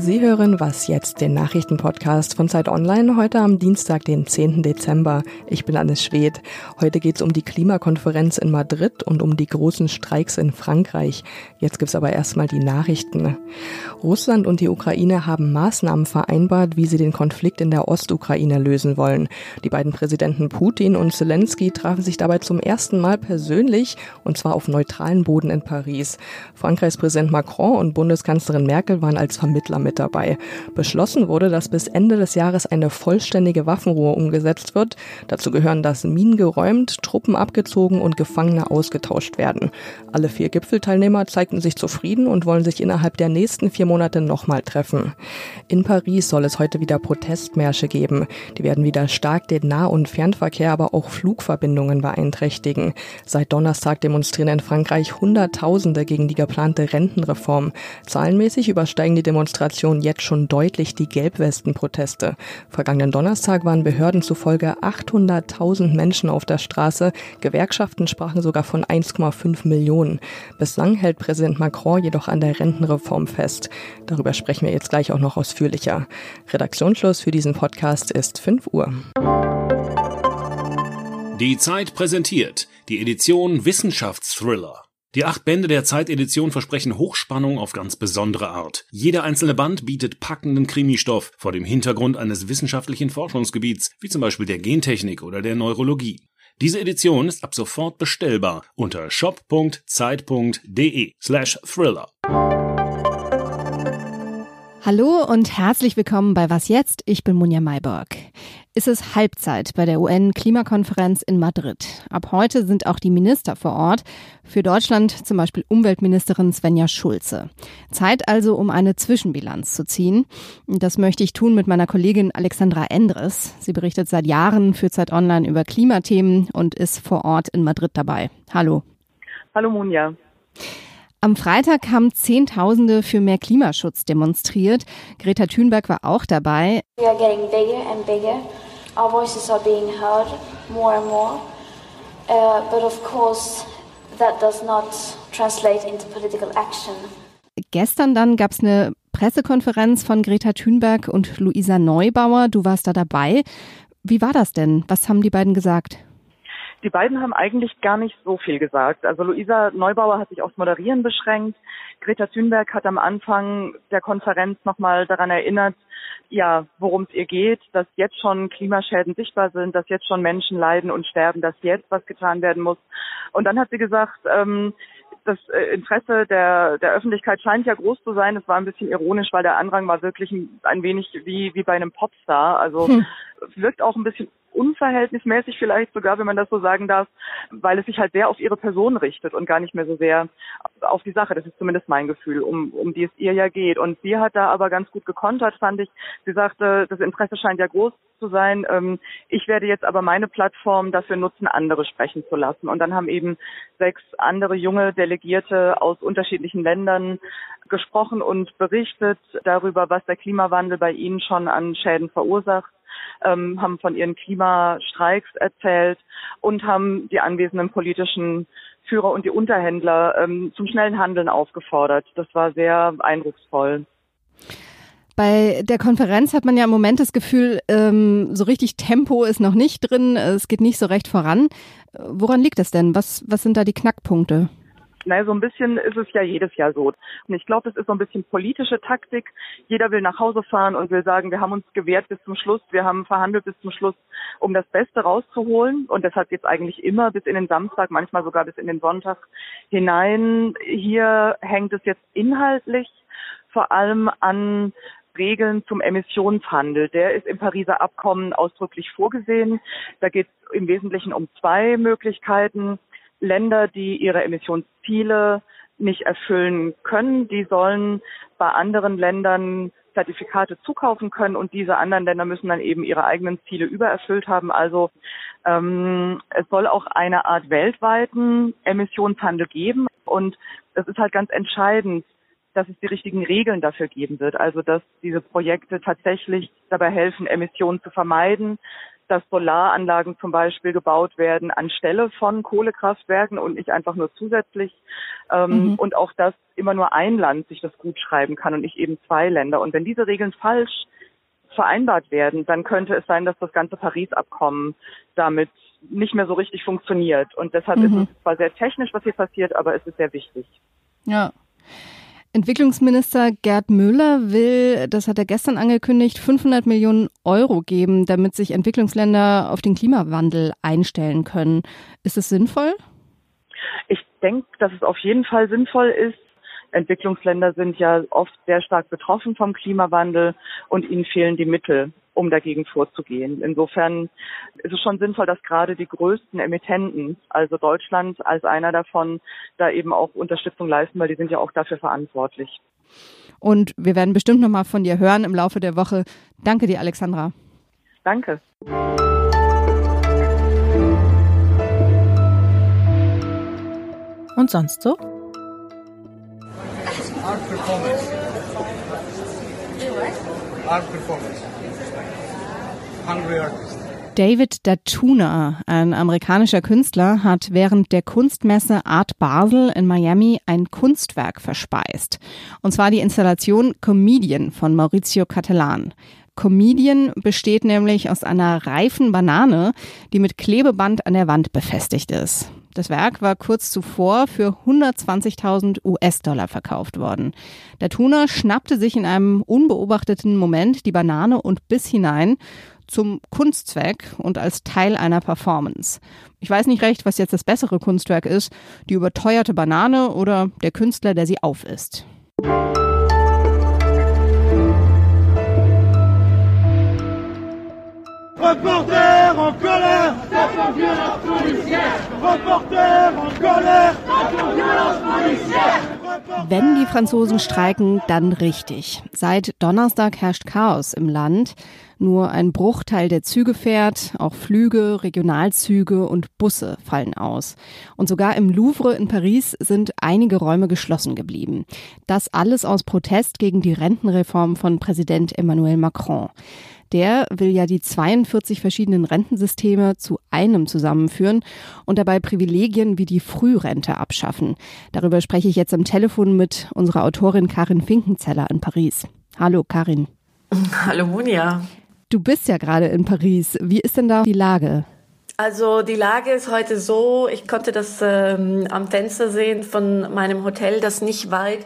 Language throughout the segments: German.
Sie hören Was jetzt, den Nachrichtenpodcast von Zeit Online, heute am Dienstag, den 10. Dezember. Ich bin Anne Schwed. Heute geht es um die Klimakonferenz in Madrid und um die großen Streiks in Frankreich. Jetzt gibt's aber erstmal die Nachrichten. Russland und die Ukraine haben Maßnahmen vereinbart, wie sie den Konflikt in der Ostukraine lösen wollen. Die beiden Präsidenten Putin und Zelensky trafen sich dabei zum ersten Mal persönlich und zwar auf neutralen Boden in Paris. Frankreichs Präsident Macron und Bundeskanzlerin Merkel waren als Vermittler mit dabei. Beschlossen wurde, dass bis Ende des Jahres eine vollständige Waffenruhe umgesetzt wird. Dazu gehören, dass Minen geräumt, Truppen abgezogen und Gefangene ausgetauscht werden. Alle vier Gipfelteilnehmer zeigten sich zufrieden und wollen sich innerhalb der nächsten vier Monate nochmal treffen. In Paris soll es heute wieder Protestmärsche geben. Die werden wieder stark den Nah- und Fernverkehr, aber auch Flugverbindungen beeinträchtigen. Seit Donnerstag demonstrieren in Frankreich Hunderttausende gegen die geplante Rentenreform. Zahlenmäßig übersteigen die Demonstrationen jetzt schon deutlich die Gelbwesten-Proteste. Vergangenen Donnerstag waren Behörden zufolge 800.000 Menschen auf der Straße. Gewerkschaften sprachen sogar von 1,5 Millionen. Bislang hält Präsident Macron jedoch an der Rentenreform fest. Darüber sprechen wir jetzt gleich auch noch ausführlicher. Redaktionsschluss für diesen Podcast ist 5 Uhr. Die Zeit präsentiert die Edition Wissenschaftsthriller. Die acht Bände der Zeitedition versprechen Hochspannung auf ganz besondere Art. Jeder einzelne Band bietet packenden Krimistoff vor dem Hintergrund eines wissenschaftlichen Forschungsgebiets, wie zum Beispiel der Gentechnik oder der Neurologie. Diese Edition ist ab sofort bestellbar unter shop.zeit.de slash thriller. Hallo und herzlich willkommen bei Was jetzt? Ich bin Munja Mayborg ist es Halbzeit bei der UN-Klimakonferenz in Madrid. Ab heute sind auch die Minister vor Ort. Für Deutschland zum Beispiel Umweltministerin Svenja Schulze. Zeit also, um eine Zwischenbilanz zu ziehen. Das möchte ich tun mit meiner Kollegin Alexandra Endres. Sie berichtet seit Jahren für Zeit Online über Klimathemen und ist vor Ort in Madrid dabei. Hallo. Hallo Munja. Am Freitag haben Zehntausende für mehr Klimaschutz demonstriert. Greta Thunberg war auch dabei. We are getting bigger and bigger. Our voices are being heard more and more. Uh, but of course, that does not translate into political action. Gestern dann gab es eine Pressekonferenz von Greta Thunberg und Luisa Neubauer. Du warst da dabei. Wie war das denn? Was haben die beiden gesagt? Die beiden haben eigentlich gar nicht so viel gesagt. Also Luisa Neubauer hat sich aufs Moderieren beschränkt. Greta Thunberg hat am Anfang der Konferenz nochmal daran erinnert, ja, worum es ihr geht, dass jetzt schon Klimaschäden sichtbar sind, dass jetzt schon Menschen leiden und sterben, dass jetzt was getan werden muss. Und dann hat sie gesagt, ähm, das äh, Interesse der, der Öffentlichkeit scheint ja groß zu sein. Es war ein bisschen ironisch, weil der Andrang war wirklich ein, ein wenig wie, wie bei einem Popstar. Also hm. wirkt auch ein bisschen unverhältnismäßig vielleicht sogar, wenn man das so sagen darf, weil es sich halt sehr auf ihre Person richtet und gar nicht mehr so sehr auf die Sache. Das ist zumindest mein Gefühl, um, um die es ihr ja geht. Und sie hat da aber ganz gut gekontert, fand ich. Sie sagte, das Interesse scheint ja groß zu sein. Ähm, ich werde jetzt aber meine Plattform dafür nutzen, andere sprechen zu lassen. Und dann haben eben sechs andere junge Delegierte aus unterschiedlichen Ländern gesprochen und berichtet darüber, was der Klimawandel bei ihnen schon an Schäden verursacht ähm, haben von ihren Klimastreiks erzählt und haben die anwesenden politischen Führer und die Unterhändler ähm, zum schnellen Handeln aufgefordert. Das war sehr eindrucksvoll. Bei der Konferenz hat man ja im Moment das Gefühl, ähm, so richtig Tempo ist noch nicht drin, es geht nicht so recht voran. Woran liegt das denn? Was, was sind da die Knackpunkte? Naja, so ein bisschen ist es ja jedes Jahr so. Und ich glaube, das ist so ein bisschen politische Taktik. Jeder will nach Hause fahren und will sagen, wir haben uns gewehrt bis zum Schluss, wir haben verhandelt bis zum Schluss, um das Beste rauszuholen. Und deshalb jetzt eigentlich immer bis in den Samstag, manchmal sogar bis in den Sonntag hinein. Hier hängt es jetzt inhaltlich vor allem an Regeln zum Emissionshandel. Der ist im Pariser Abkommen ausdrücklich vorgesehen. Da geht es im Wesentlichen um zwei Möglichkeiten. Länder, die ihre Emissionsziele nicht erfüllen können, die sollen bei anderen Ländern Zertifikate zukaufen können und diese anderen Länder müssen dann eben ihre eigenen Ziele übererfüllt haben. Also ähm, es soll auch eine Art weltweiten Emissionshandel geben und es ist halt ganz entscheidend, dass es die richtigen Regeln dafür geben wird. Also dass diese Projekte tatsächlich dabei helfen, Emissionen zu vermeiden, dass Solaranlagen zum Beispiel gebaut werden anstelle von Kohlekraftwerken und nicht einfach nur zusätzlich. Ähm, mhm. Und auch, dass immer nur ein Land sich das gut schreiben kann und nicht eben zwei Länder. Und wenn diese Regeln falsch vereinbart werden, dann könnte es sein, dass das ganze Paris-Abkommen damit nicht mehr so richtig funktioniert. Und deshalb mhm. ist es zwar sehr technisch, was hier passiert, aber es ist sehr wichtig. Ja. Entwicklungsminister Gerd Müller will, das hat er gestern angekündigt, 500 Millionen Euro geben, damit sich Entwicklungsländer auf den Klimawandel einstellen können. Ist es sinnvoll? Ich denke, dass es auf jeden Fall sinnvoll ist. Entwicklungsländer sind ja oft sehr stark betroffen vom Klimawandel und ihnen fehlen die Mittel um dagegen vorzugehen. Insofern ist es schon sinnvoll, dass gerade die größten Emittenten, also Deutschland als einer davon, da eben auch Unterstützung leisten, weil die sind ja auch dafür verantwortlich. Und wir werden bestimmt noch mal von dir hören im Laufe der Woche. Danke dir, Alexandra. Danke. Und sonst so? Art performance. Art performance. David Datuna, ein amerikanischer Künstler, hat während der Kunstmesse Art Basel in Miami ein Kunstwerk verspeist. Und zwar die Installation Comedian von Maurizio Cattelan. Comedian besteht nämlich aus einer reifen Banane, die mit Klebeband an der Wand befestigt ist. Das Werk war kurz zuvor für 120.000 US-Dollar verkauft worden. Der Tuner schnappte sich in einem unbeobachteten Moment die Banane und biss hinein zum Kunstzweck und als Teil einer Performance. Ich weiß nicht recht, was jetzt das bessere Kunstwerk ist, die überteuerte Banane oder der Künstler, der sie aufisst. Reporter en colère contre violence policière Reporter en colère contre violence policière Wenn die Franzosen streiken, dann richtig. Seit Donnerstag herrscht Chaos im Land. Nur ein Bruchteil der Züge fährt, auch Flüge, Regionalzüge und Busse fallen aus. Und sogar im Louvre in Paris sind einige Räume geschlossen geblieben. Das alles aus Protest gegen die Rentenreform von Präsident Emmanuel Macron. Der will ja die 42 verschiedenen Rentensysteme zu einem zusammenführen und dabei Privilegien wie die Frührente abschaffen. Darüber spreche ich jetzt am Telefon mit unserer Autorin Karin Finkenzeller in Paris. Hallo Karin. Hallo Munja. Du bist ja gerade in Paris. Wie ist denn da die Lage? Also die Lage ist heute so, ich konnte das ähm, am Fenster sehen von meinem Hotel, das nicht weit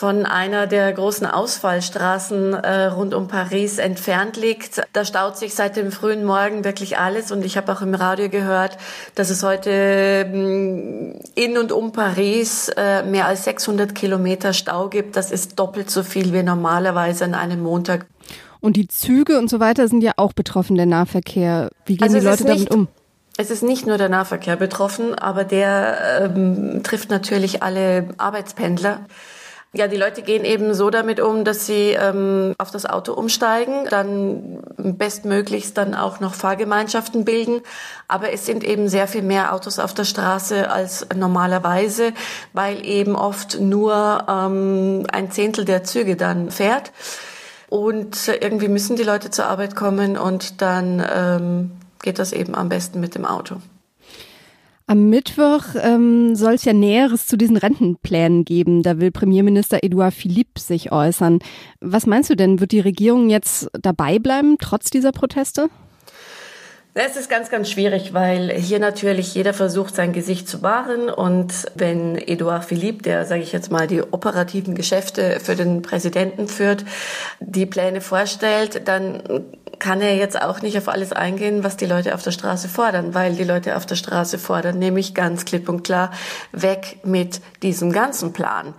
von einer der großen Ausfallstraßen äh, rund um Paris entfernt liegt. Da staut sich seit dem frühen Morgen wirklich alles und ich habe auch im Radio gehört, dass es heute ähm, in und um Paris äh, mehr als 600 Kilometer Stau gibt. Das ist doppelt so viel wie normalerweise an einem Montag. Und die Züge und so weiter sind ja auch betroffen, der Nahverkehr. Wie gehen also die Leute damit um? Es ist nicht nur der Nahverkehr betroffen, aber der ähm, trifft natürlich alle Arbeitspendler. Ja, die Leute gehen eben so damit um, dass sie ähm, auf das Auto umsteigen, dann bestmöglichst dann auch noch Fahrgemeinschaften bilden. Aber es sind eben sehr viel mehr Autos auf der Straße als normalerweise, weil eben oft nur ähm, ein Zehntel der Züge dann fährt. Und irgendwie müssen die Leute zur Arbeit kommen und dann ähm, geht das eben am besten mit dem Auto. Am Mittwoch ähm, soll es ja Näheres zu diesen Rentenplänen geben. Da will Premierminister Edouard Philippe sich äußern. Was meinst du denn? Wird die Regierung jetzt dabei bleiben, trotz dieser Proteste? Es ist ganz, ganz schwierig, weil hier natürlich jeder versucht, sein Gesicht zu wahren. Und wenn Edouard Philippe, der, sage ich jetzt mal, die operativen Geschäfte für den Präsidenten führt, die Pläne vorstellt, dann kann er jetzt auch nicht auf alles eingehen, was die Leute auf der Straße fordern, weil die Leute auf der Straße fordern nämlich ganz klipp und klar weg mit diesem ganzen Plan.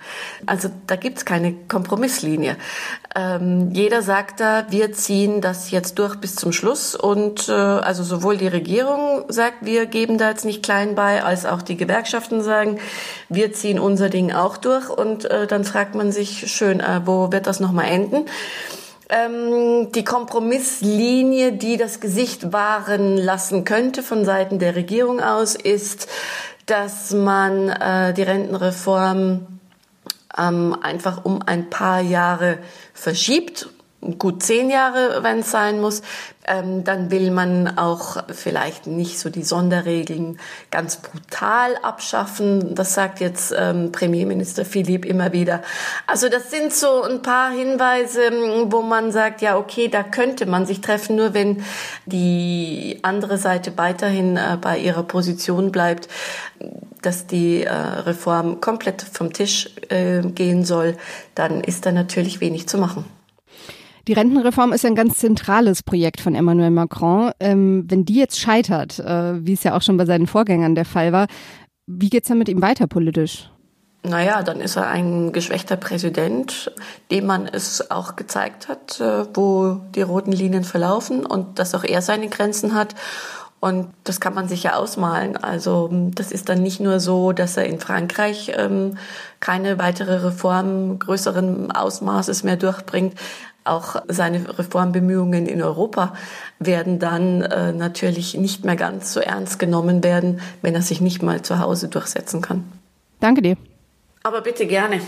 Also da gibt's keine Kompromisslinie. Ähm, jeder sagt da, wir ziehen das jetzt durch bis zum Schluss und äh, also sowohl die Regierung sagt, wir geben da jetzt nicht klein bei, als auch die Gewerkschaften sagen, wir ziehen unser Ding auch durch und äh, dann fragt man sich schön, äh, wo wird das nochmal enden? Ähm, die Kompromisslinie, die das Gesicht wahren lassen könnte von Seiten der Regierung aus, ist, dass man äh, die Rentenreform ähm, einfach um ein paar Jahre verschiebt. Gut zehn Jahre, wenn es sein muss. Ähm, dann will man auch vielleicht nicht so die Sonderregeln ganz brutal abschaffen. Das sagt jetzt ähm, Premierminister Philipp immer wieder. Also das sind so ein paar Hinweise, wo man sagt, ja, okay, da könnte man sich treffen, nur wenn die andere Seite weiterhin äh, bei ihrer Position bleibt, dass die äh, Reform komplett vom Tisch äh, gehen soll, dann ist da natürlich wenig zu machen. Die Rentenreform ist ein ganz zentrales Projekt von Emmanuel Macron. Ähm, wenn die jetzt scheitert, äh, wie es ja auch schon bei seinen Vorgängern der Fall war, wie geht's dann mit ihm weiter politisch? Naja, dann ist er ein geschwächter Präsident, dem man es auch gezeigt hat, äh, wo die roten Linien verlaufen und dass auch er seine Grenzen hat. Und das kann man sich ja ausmalen. Also das ist dann nicht nur so, dass er in Frankreich ähm, keine weitere Reform größeren Ausmaßes mehr durchbringt. Auch seine Reformbemühungen in Europa werden dann äh, natürlich nicht mehr ganz so ernst genommen werden, wenn er sich nicht mal zu Hause durchsetzen kann. Danke dir. Aber bitte gerne.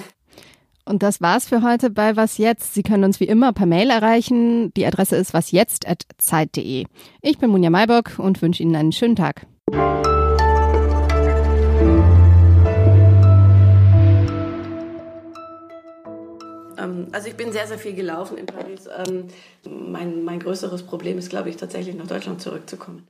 Und das war's für heute bei Was Jetzt. Sie können uns wie immer per Mail erreichen. Die Adresse ist wasjetzt.zeit.de. Ich bin Munja Maybock und wünsche Ihnen einen schönen Tag. Also ich bin sehr, sehr viel gelaufen in Paris. Ähm, mein, mein größeres Problem ist, glaube ich, tatsächlich nach Deutschland zurückzukommen.